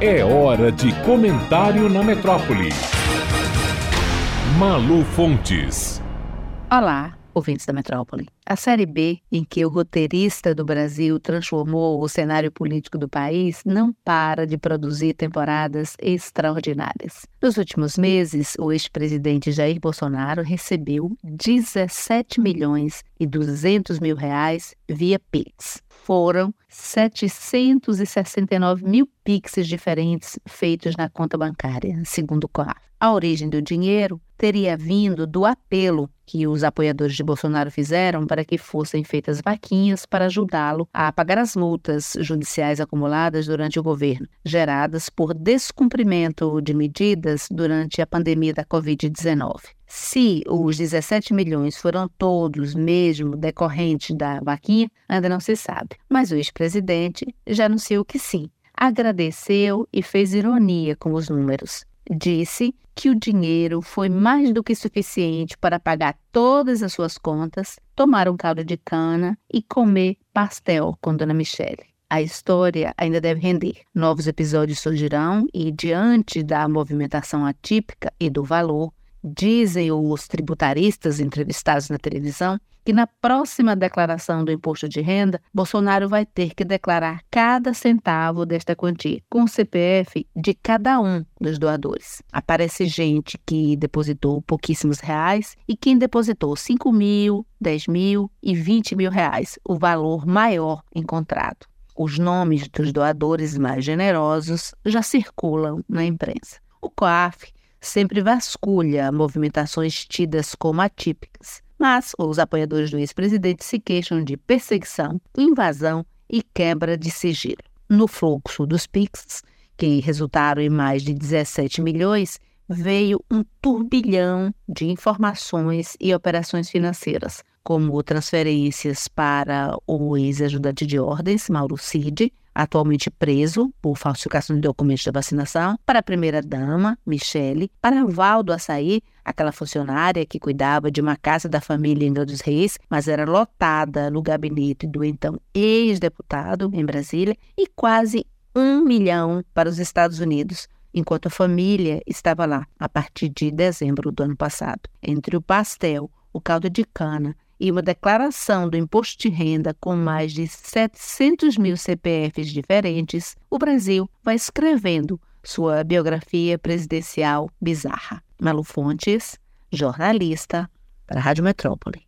É hora de comentário na metrópole. Malu Fontes. Olá, ouvintes da metrópole. A Série B, em que o roteirista do Brasil transformou o cenário político do país, não para de produzir temporadas extraordinárias. Nos últimos meses, o ex-presidente Jair Bolsonaro recebeu 17 milhões e 200 mil reais via Pix. Foram 769 mil Pix diferentes feitos na conta bancária, segundo o COAF. A origem do dinheiro teria vindo do apelo que os apoiadores de Bolsonaro fizeram para que fossem feitas vaquinhas para ajudá-lo a pagar as multas judiciais acumuladas durante o governo, geradas por descumprimento de medidas durante a pandemia da Covid-19. Se os 17 milhões foram todos mesmo decorrentes da vaquinha, ainda não se sabe. Mas o ex-presidente já anunciou que sim. Agradeceu e fez ironia com os números disse que o dinheiro foi mais do que suficiente para pagar todas as suas contas, tomar um caldo de cana e comer pastel com Dona Michele. A história ainda deve render. Novos episódios surgirão e, diante da movimentação atípica e do valor, dizem os tributaristas entrevistados na televisão que na próxima declaração do imposto de renda, Bolsonaro vai ter que declarar cada centavo desta quantia com o CPF de cada um dos doadores. Aparece gente que depositou pouquíssimos reais e quem depositou 5 mil, 10 mil e 20 mil reais, o valor maior encontrado. Os nomes dos doadores mais generosos já circulam na imprensa. O COAF sempre vasculha movimentações tidas como atípicas mas os apoiadores do ex-presidente se queixam de perseguição, invasão e quebra de sigilo. No fluxo dos PIX, que resultaram em mais de 17 milhões, veio um turbilhão de informações e operações financeiras, como transferências para o ex-ajudante de ordens, Mauro Cid, atualmente preso por falsificação de documentos de vacinação, para a primeira-dama, Michele, para Valdo Açaí, aquela funcionária que cuidava de uma casa da família em dos Reis, mas era lotada no gabinete do então ex-deputado em Brasília, e quase um milhão para os Estados Unidos, enquanto a família estava lá a partir de dezembro do ano passado. Entre o pastel, o caldo de cana e uma declaração do imposto de renda com mais de 700 mil CPFs diferentes, o Brasil vai escrevendo sua biografia presidencial bizarra. Malu Fontes, jornalista, para a Rádio Metrópole.